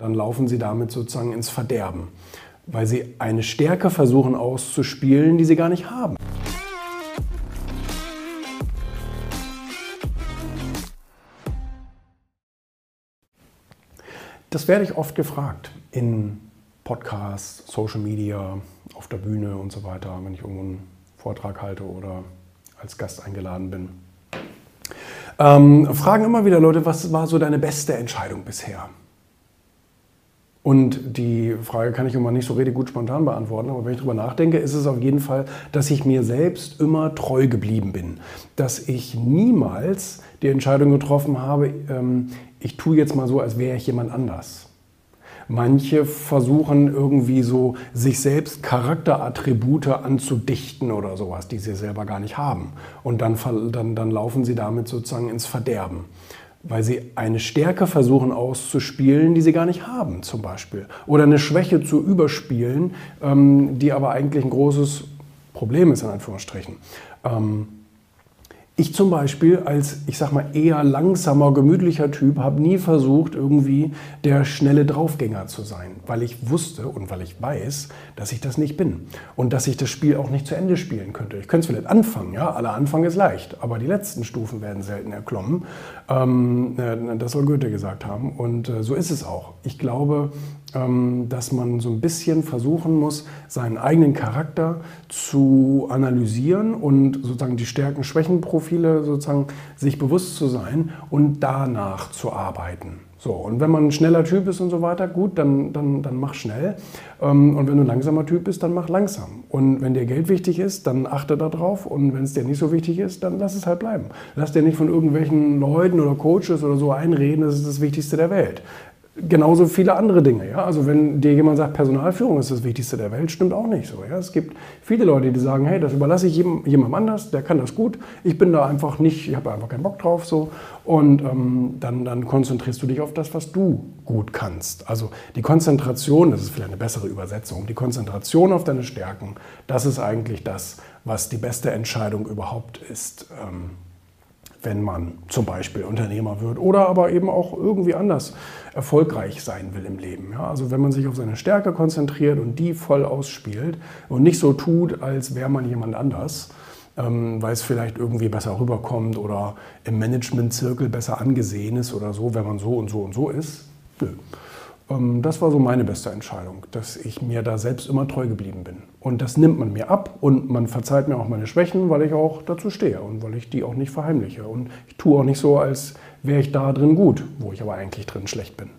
dann laufen sie damit sozusagen ins Verderben, weil sie eine Stärke versuchen auszuspielen, die sie gar nicht haben. Das werde ich oft gefragt in Podcasts, Social Media, auf der Bühne und so weiter, wenn ich irgendwo einen Vortrag halte oder als Gast eingeladen bin. Ähm, fragen immer wieder Leute, was war so deine beste Entscheidung bisher? Und die Frage kann ich immer nicht so richtig gut spontan beantworten, aber wenn ich darüber nachdenke, ist es auf jeden Fall, dass ich mir selbst immer treu geblieben bin. Dass ich niemals die Entscheidung getroffen habe, ähm, ich tue jetzt mal so, als wäre ich jemand anders. Manche versuchen irgendwie so, sich selbst Charakterattribute anzudichten oder sowas, die sie selber gar nicht haben. Und dann, dann, dann laufen sie damit sozusagen ins Verderben weil sie eine Stärke versuchen auszuspielen, die sie gar nicht haben, zum Beispiel. Oder eine Schwäche zu überspielen, ähm, die aber eigentlich ein großes Problem ist, in Anführungsstrichen. Ähm, ich zum Beispiel als, ich sag mal, eher langsamer, gemütlicher Typ habe nie versucht, irgendwie der schnelle Draufgänger zu sein, weil ich wusste und weil ich weiß, dass ich das nicht bin und dass ich das Spiel auch nicht zu Ende spielen könnte. Ich könnte es vielleicht anfangen, ja, aller Anfang ist leicht, aber die letzten Stufen werden selten erklommen. Ähm, äh, das soll Goethe gesagt haben und äh, so ist es auch. Ich glaube, dass man so ein bisschen versuchen muss, seinen eigenen Charakter zu analysieren und sozusagen die Stärken-Schwächen-Profile sozusagen sich bewusst zu sein und danach zu arbeiten. So, und wenn man ein schneller Typ ist und so weiter, gut, dann, dann, dann mach schnell. Ähm, und wenn du ein langsamer Typ bist, dann mach langsam. Und wenn dir Geld wichtig ist, dann achte darauf. Und wenn es dir nicht so wichtig ist, dann lass es halt bleiben. Lass dir nicht von irgendwelchen Leuten oder Coaches oder so einreden, das ist das Wichtigste der Welt genauso viele andere Dinge. Ja? Also wenn dir jemand sagt, Personalführung ist das Wichtigste der Welt, stimmt auch nicht so. Ja? Es gibt viele Leute, die sagen, hey, das überlasse ich jedem, jemandem anders, der kann das gut. Ich bin da einfach nicht, ich habe einfach keinen Bock drauf. So. Und ähm, dann, dann konzentrierst du dich auf das, was du gut kannst. Also die Konzentration, das ist vielleicht eine bessere Übersetzung, die Konzentration auf deine Stärken, das ist eigentlich das, was die beste Entscheidung überhaupt ist. Ähm, wenn man zum Beispiel Unternehmer wird oder aber eben auch irgendwie anders erfolgreich sein will im Leben. Ja, also wenn man sich auf seine Stärke konzentriert und die voll ausspielt und nicht so tut, als wäre man jemand anders, ähm, weil es vielleicht irgendwie besser rüberkommt oder im Managementzirkel besser angesehen ist oder so, wenn man so und so und so ist. Nö. Ähm, das war so meine beste Entscheidung, dass ich mir da selbst immer treu geblieben bin. Und das nimmt man mir ab und man verzeiht mir auch meine Schwächen, weil ich auch dazu stehe und weil ich die auch nicht verheimliche. Und ich tue auch nicht so, als wäre ich da drin gut, wo ich aber eigentlich drin schlecht bin.